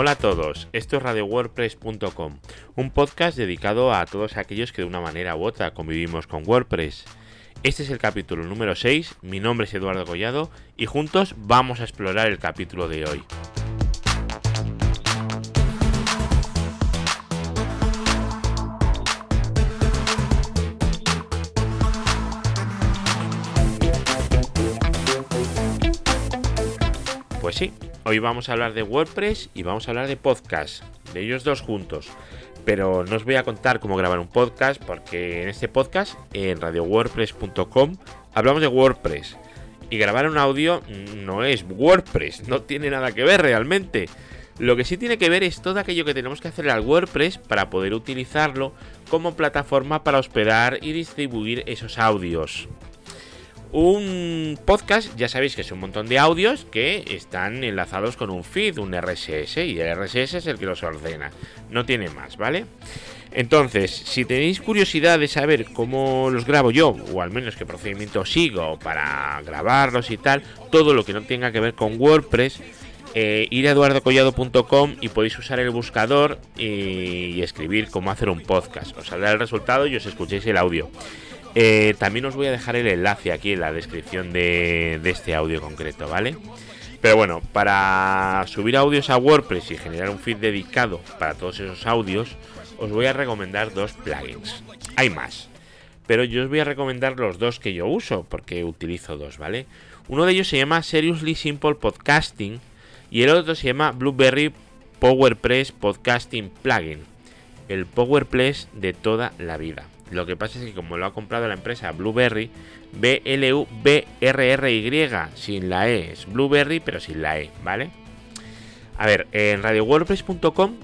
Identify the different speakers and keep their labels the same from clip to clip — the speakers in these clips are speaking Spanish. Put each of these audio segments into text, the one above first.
Speaker 1: Hola a todos, esto es RadioWordPress.com, un podcast dedicado a todos aquellos que de una manera u otra convivimos con WordPress. Este es el capítulo número 6, mi nombre es Eduardo Collado y juntos vamos a explorar el capítulo de hoy. Pues sí, hoy vamos a hablar de WordPress y vamos a hablar de podcast, de ellos dos juntos. Pero no os voy a contar cómo grabar un podcast porque en este podcast, en radiowordpress.com, hablamos de WordPress. Y grabar un audio no es WordPress, no tiene nada que ver realmente. Lo que sí tiene que ver es todo aquello que tenemos que hacer al WordPress para poder utilizarlo como plataforma para hospedar y distribuir esos audios. Un podcast, ya sabéis que es un montón de audios que están enlazados con un feed, un RSS, y el RSS es el que los ordena, no tiene más, ¿vale? Entonces, si tenéis curiosidad de saber cómo los grabo yo, o al menos qué procedimiento sigo para grabarlos y tal, todo lo que no tenga que ver con WordPress, eh, ir a eduardocollado.com y podéis usar el buscador y, escribir cómo hacer un podcast. Os saldrá el resultado y os escuchéis el audio. Eh, también os voy a dejar el enlace aquí en la descripción de, este audio concreto, ¿vale? Pero bueno, para subir audios a WordPress y generar un feed dedicado para todos esos audios, os voy a recomendar dos plugins. Hay más, pero yo os voy a recomendar los dos que yo uso, porque utilizo dos, ¿vale? Uno de ellos se llama Seriously Simple Podcasting y el otro se llama Blueberry PowerPress Podcasting Plugin, el PowerPress de toda la vida. Lo que pasa es que como lo ha comprado la empresa Blueberry, B-L-U-B-R-R-Y, sin la E, es Blueberry pero sin la E, ¿vale? A ver, en radiowordpress.com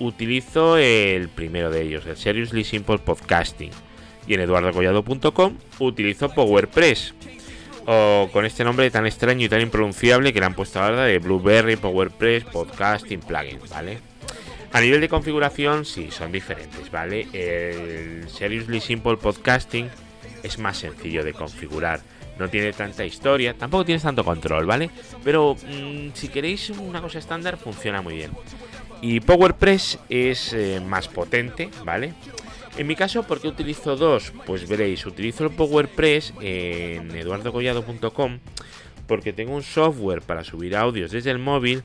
Speaker 1: utilizo el primero de ellos, el Seriously Simple Podcasting. Y en eduardocollado.com utilizo PowerPress. O con este nombre tan extraño y tan impronunciable que le han puesto ahora de Blueberry PowerPress Podcasting Plugin, ¿vale? A nivel de configuración, sí, son diferentes, ¿vale? El Seriously Simple Podcasting es más sencillo de configurar. No tiene tanta historia, tampoco tienes tanto control, ¿vale? Pero mm, si queréis una cosa estándar, funciona muy bien. Y PowerPress es eh, más potente, ¿vale? En mi caso, ¿por qué utilizo dos? Pues veréis, utilizo el PowerPress en eduardocollado.com porque tengo un software para subir audios desde el móvil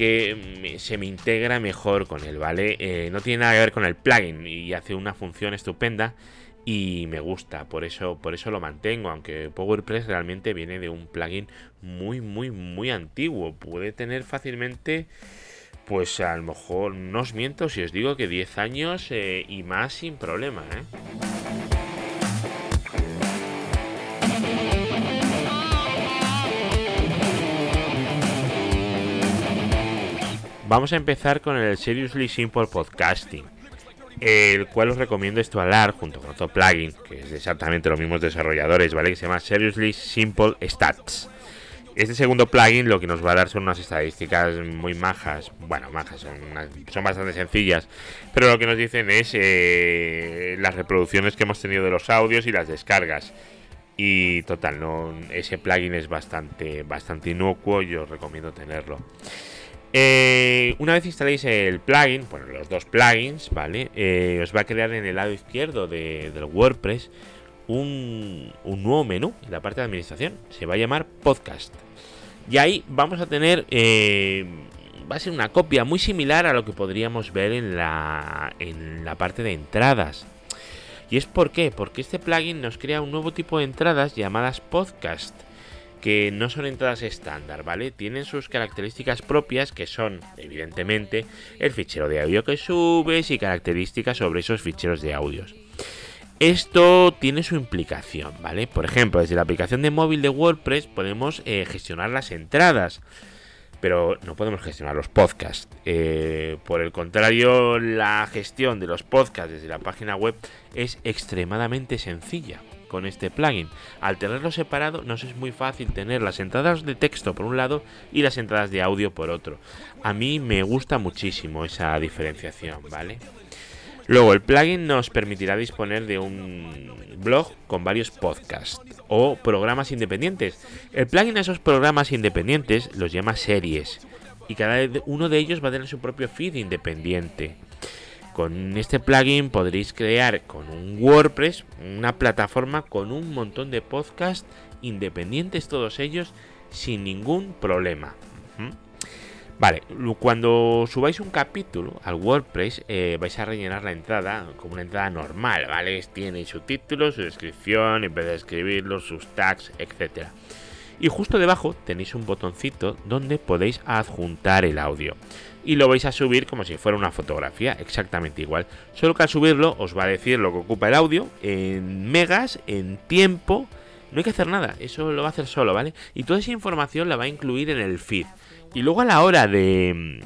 Speaker 1: que se me integra mejor con él, ¿vale? Eh, no tiene nada que ver con el plugin y hace una función estupenda y me gusta, por eso, por eso lo mantengo, aunque PowerPress realmente viene de un plugin muy, muy, muy antiguo. Puede tener fácilmente, pues a lo mejor, no os miento si os digo que 10 años eh, y más sin problema, ¿eh? Vamos a empezar con el Seriously Simple Podcasting, el cual os recomiendo instalar junto con otro plugin, que es exactamente los mismos desarrolladores, ¿vale? Que se llama Seriously Simple Stats. Este segundo plugin lo que nos va a dar son unas estadísticas muy majas, bueno, majas, son, bastante sencillas, pero lo que nos dicen es eh, las reproducciones que hemos tenido de los audios y las descargas. Y total, no, ese plugin es bastante, bastante inocuo y os recomiendo tenerlo. Eh, una vez instaléis el plugin, bueno, los dos plugins, ¿vale? Eh, os va a crear en el lado izquierdo de, del WordPress un, nuevo menú en la parte de administración. Se va a llamar Podcast. Y ahí vamos a tener. Eh, va a ser una copia muy similar a lo que podríamos ver en la, en la parte de entradas. ¿Y es por qué? Porque este plugin nos crea un nuevo tipo de entradas llamadas podcast que no son entradas estándar, ¿vale? Tienen sus características propias que son, evidentemente, el fichero de audio que subes y características sobre esos ficheros de audios. Esto tiene su implicación, ¿vale? Por ejemplo, desde la aplicación de móvil de WordPress podemos eh, gestionar las entradas, pero no podemos gestionar los podcasts. Eh, por el contrario, la gestión de los podcasts desde la página web es extremadamente sencilla con este plugin. Al tenerlo separado nos es muy fácil tener las entradas de texto por un lado y las entradas de audio por otro. A mí me gusta muchísimo esa diferenciación, ¿vale? Luego, el plugin nos permitirá disponer de un blog con varios podcasts o programas independientes. El plugin a esos programas independientes los llama series y cada uno de ellos va a tener su propio feed independiente. Con este plugin podréis crear con un WordPress una plataforma con un montón de podcasts independientes todos ellos sin ningún problema. Vale, cuando subáis un capítulo al WordPress eh, vais a rellenar la entrada como una entrada normal, ¿vale? Tiene su título, su descripción, en vez de escribirlo, sus tags, etc. Y justo debajo tenéis un botoncito donde podéis adjuntar el audio. Y lo vais a subir como si fuera una fotografía, exactamente igual. Solo que al subirlo os va a decir lo que ocupa el audio en megas, en tiempo. No hay que hacer nada, eso lo va a hacer solo, ¿vale? Y toda esa información la va a incluir en el feed. Y luego a la hora de,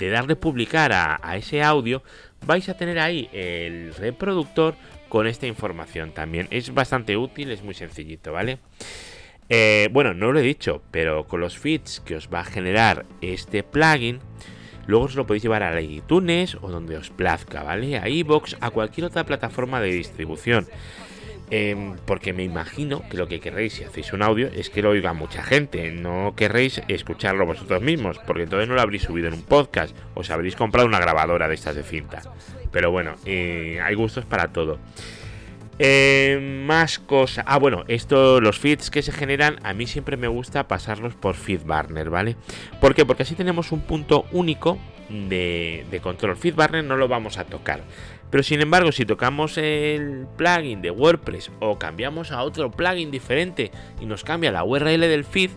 Speaker 1: de darle publicar a, ese audio, vais a tener ahí el reproductor con esta información también. Es bastante útil, es muy sencillito, ¿vale? Eh, bueno, no lo he dicho, pero con los feeds que os va a generar este plugin, luego os lo podéis llevar a iTunes o donde os plazca, ¿vale? A iBox, a cualquier otra plataforma de distribución. Em, porque me imagino que lo que querréis si hacéis un audio es que lo oiga mucha gente. No querréis escucharlo vosotros mismos, porque entonces no lo habréis subido en un podcast. Os habréis comprado una grabadora de estas de cinta. Pero bueno, eh, hay gustos para todo. Em, más cosas. Ah, bueno, esto, los feeds que se generan, a mí siempre me gusta pasarlos por FeedBurner, ¿vale? ¿Por qué? Porque así tenemos un punto único de, de control. FeedBurner no lo vamos a tocar. Pero sin embargo, si tocamos el plugin de WordPress o cambiamos a otro plugin diferente y nos cambia la URL del feed,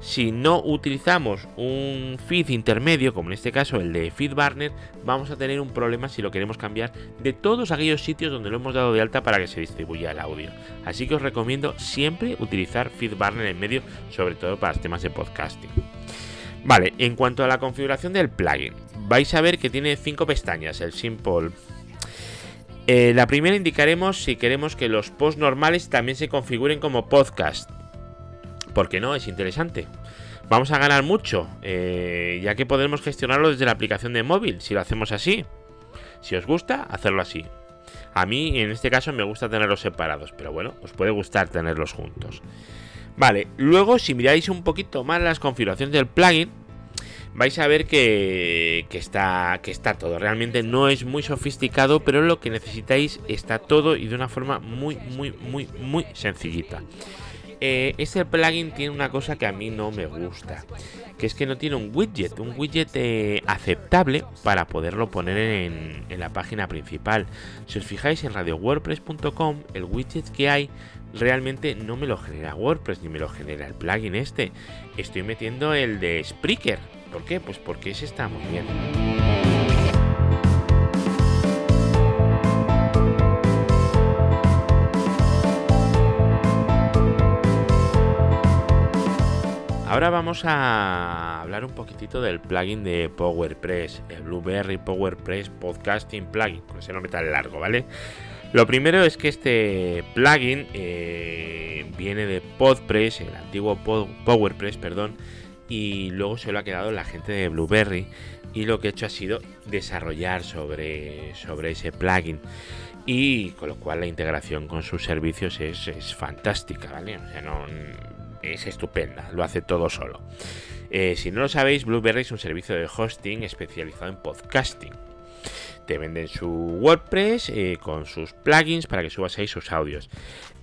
Speaker 1: si no utilizamos un feed intermedio, como en este caso el de FeedBurner, vamos a tener un problema si lo queremos cambiar de todos aquellos sitios donde lo hemos dado de alta para que se distribuya el audio. Así que os recomiendo siempre utilizar FeedBurner en medio, sobre todo para temas de podcasting. Vale, en cuanto a la configuración del plugin, vais a ver que tiene cinco pestañas, el Simple eh, la primera indicaremos si queremos que los posts normales también se configuren como podcast. Porque no, es interesante. Vamos a ganar mucho, eh, ya que podremos gestionarlo desde la aplicación de móvil, si lo hacemos así. Si os gusta, hacerlo así. A mí, en este caso, me gusta tenerlos separados, pero bueno, os puede gustar tenerlos juntos. Vale, luego si miráis un poquito más las configuraciones del plugin, vais a ver que, está, que está todo. Realmente no es muy sofisticado, pero lo que necesitáis está todo y de una forma muy, muy, muy, muy sencillita. Eh, este plugin tiene una cosa que a mí no me gusta, que es que no tiene un widget, un widget eh, aceptable para poderlo poner en, en, la página principal. Si os fijáis en radiowordpress.com, el widget que hay realmente no me lo genera WordPress ni me lo genera el plugin este. Estoy metiendo el de Spreaker, ¿Por qué? Pues porque ese está muy bien. Ahora vamos a hablar un poquitito del plugin de PowerPress, el Blueberry PowerPress Podcasting Plugin, con ese nombre tan largo, ¿vale? Lo primero es que este plugin eh, viene de PodPress, el antiguo PowerPress, perdón, y luego se lo ha quedado la gente de Blueberry y lo que he hecho ha sido desarrollar sobre, sobre ese plugin y con lo cual la integración con sus servicios es, fantástica, ¿vale? O sea, no, es estupenda, lo hace todo solo. Eh, si no lo sabéis, Blueberry es un servicio de hosting especializado en podcasting te venden su WordPress eh, con sus plugins para que subas ahí sus audios.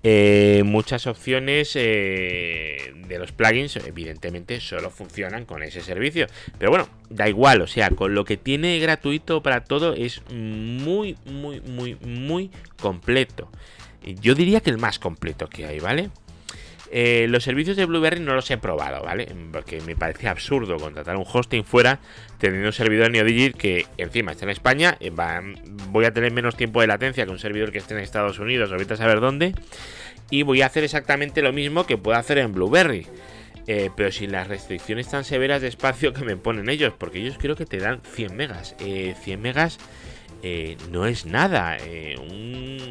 Speaker 1: Eh, muchas opciones de los plugins, evidentemente, solo funcionan con ese servicio. Pero bueno, da igual, o sea, con lo que tiene gratuito para todo es muy, muy, muy, muy completo. Yo diría que el más completo que hay, ¿vale? Eh, los servicios de Blueberry no los he probado, ¿vale? Porque me parece absurdo contratar un hosting fuera teniendo un servidor NeoDigit que encima está en España. Eh, voy a tener menos tiempo de latencia que un servidor que esté en Estados Unidos, ahorita saber dónde. Y voy a hacer exactamente lo mismo que puedo hacer en Blueberry. Eh, pero sin las restricciones tan severas de espacio que me ponen ellos, porque ellos creo que te dan 100 megas. 100 megas eh, no es nada. Eh, un,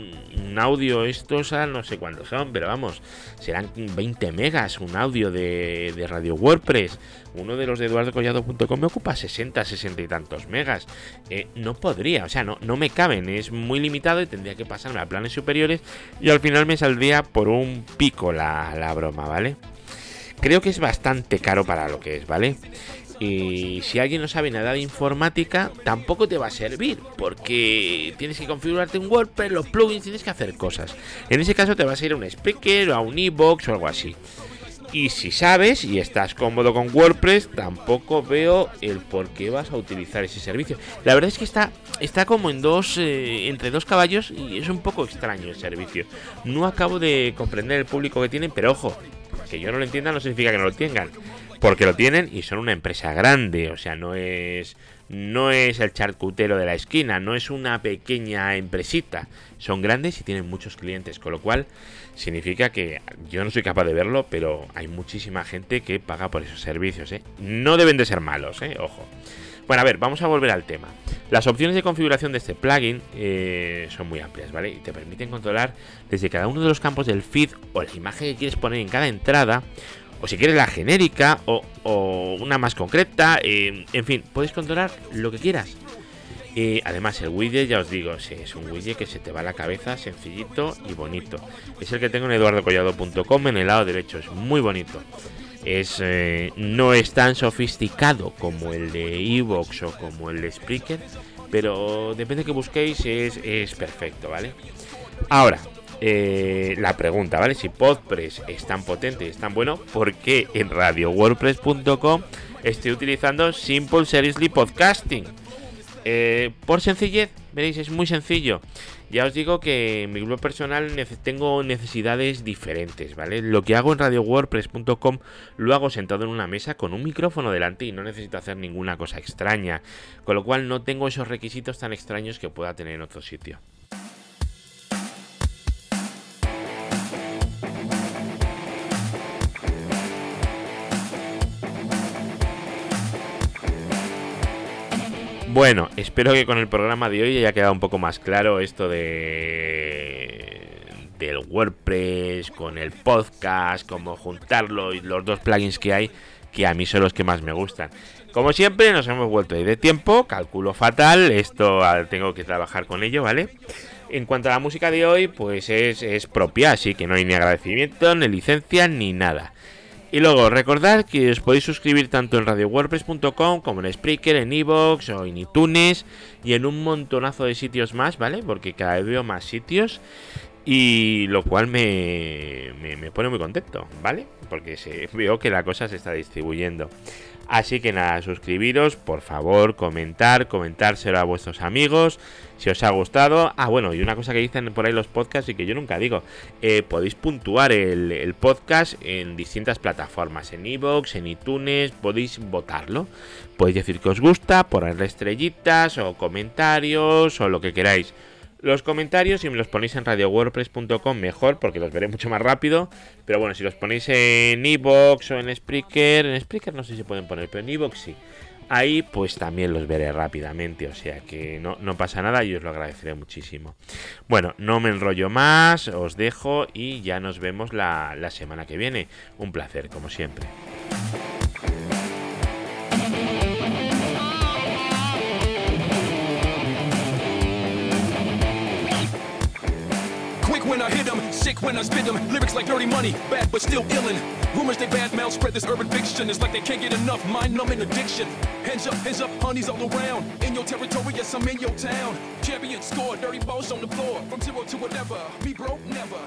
Speaker 1: audio, estos no sé cuántos son, pero vamos, serán 20 megas un audio de, Radio WordPress. Uno de los de eduardocollado.com me ocupa 60, 60 y tantos megas. Eh, no podría, o sea, no, no me caben, es muy limitado y tendría que pasarme a planes superiores y al final me saldría por un pico la, la broma, ¿vale? Creo que es bastante caro para lo que es, ¿vale? Y si alguien no sabe nada de informática, tampoco te va a servir, porque tienes que configurarte un WordPress, los plugins, tienes que hacer cosas. En ese caso te vas a ir a un Spreaker o a un Ebox o algo así. Y si sabes y estás cómodo con WordPress, tampoco veo el por qué vas a utilizar ese servicio. La verdad es que está, está como en dos, eh, entre dos caballos y es un poco extraño el servicio. No acabo de comprender el público que tienen, pero ojo, que yo no lo entienda no significa que no lo tengan. Porque lo tienen y son una empresa grande, o sea, no es no es el charcutero de la esquina, no es una pequeña empresita. Son grandes y tienen muchos clientes, con lo cual significa que yo no soy capaz de verlo, pero hay muchísima gente que paga por esos servicios. ¿eh? No deben de ser malos, ¿eh? ojo. Bueno, a ver, vamos a volver al tema. Las opciones de configuración de este plugin eh, son muy amplias, ¿vale? Y te permiten controlar desde cada uno de los campos del feed o la imagen que quieres poner en cada entrada o si quieres la genérica o, una más concreta, eh, en fin, puedes controlar lo que quieras. Y además el widget, ya os digo, es un widget que se te va a la cabeza, sencillito y bonito. Es el que tengo en eduardocollado.com en el lado derecho, es muy bonito. Es, eh, no es tan sofisticado como el de Evox o como el de Spreaker, pero depende de que busquéis, es, es perfecto, ¿vale? Ahora, eh, la pregunta, ¿vale? Si Podpress es tan potente es tan bueno, ¿por qué en radiowordpress.com estoy utilizando Simple Seriously Podcasting? Eh, por sencillez, veréis, es muy sencillo. Ya os digo que en mi blog personal tengo necesidades diferentes, ¿vale? Lo que hago en radiowordpress.com lo hago sentado en una mesa con un micrófono delante y no necesito hacer ninguna cosa extraña, con lo cual no tengo esos requisitos tan extraños que pueda tener en otro sitio. Bueno, espero que con el programa de hoy haya quedado un poco más claro esto de del WordPress con el podcast, cómo juntarlo y los dos plugins que hay, que a mí son los que más me gustan. Como siempre, nos hemos vuelto de tiempo, cálculo fatal, esto ah, tengo que trabajar con ello, ¿vale? En cuanto a la música de hoy, pues es, es propia, así que no hay ni agradecimiento, ni licencia, ni nada. Y luego, recordad que os podéis suscribir tanto en radiowordpress.com como en Spreaker, en Evox o en iTunes y en un montonazo de sitios más, ¿vale? Porque cada vez veo más sitios y lo cual me, me, pone muy contento, ¿vale? Porque se, veo que la cosa se está distribuyendo. Así que nada, suscribiros, por favor, comentar, comentárselo a vuestros amigos, si os ha gustado. Ah, bueno, y una cosa que dicen por ahí los podcasts y que yo nunca digo, eh, podéis puntuar el, podcast en distintas plataformas, en iVoox, en iTunes, podéis votarlo. Podéis decir que os gusta, ponerle estrellitas o comentarios o lo que queráis. Los comentarios, si me los ponéis en radiowordpress.com, mejor, porque los veré mucho más rápido. Pero bueno, si los ponéis en Evox o en Spreaker, en Spreaker no sé si se pueden poner, pero en Evox sí. Ahí pues también los veré rápidamente, o sea que no, pasa nada y os lo agradeceré muchísimo. Bueno, no me enrollo más, os dejo y ya nos vemos la, la semana que viene. Un placer, como siempre. When I hit them, sick when I spit them. Lyrics like dirty money, bad but still illin'. Rumors they bad mouth spread this urban fiction. It's like they can't get enough mind numbing addiction. Hands up, hands up, honeys all around. In your territory, yes, I'm in your town. Champion score, dirty balls on the floor. From zero to whatever, me broke never.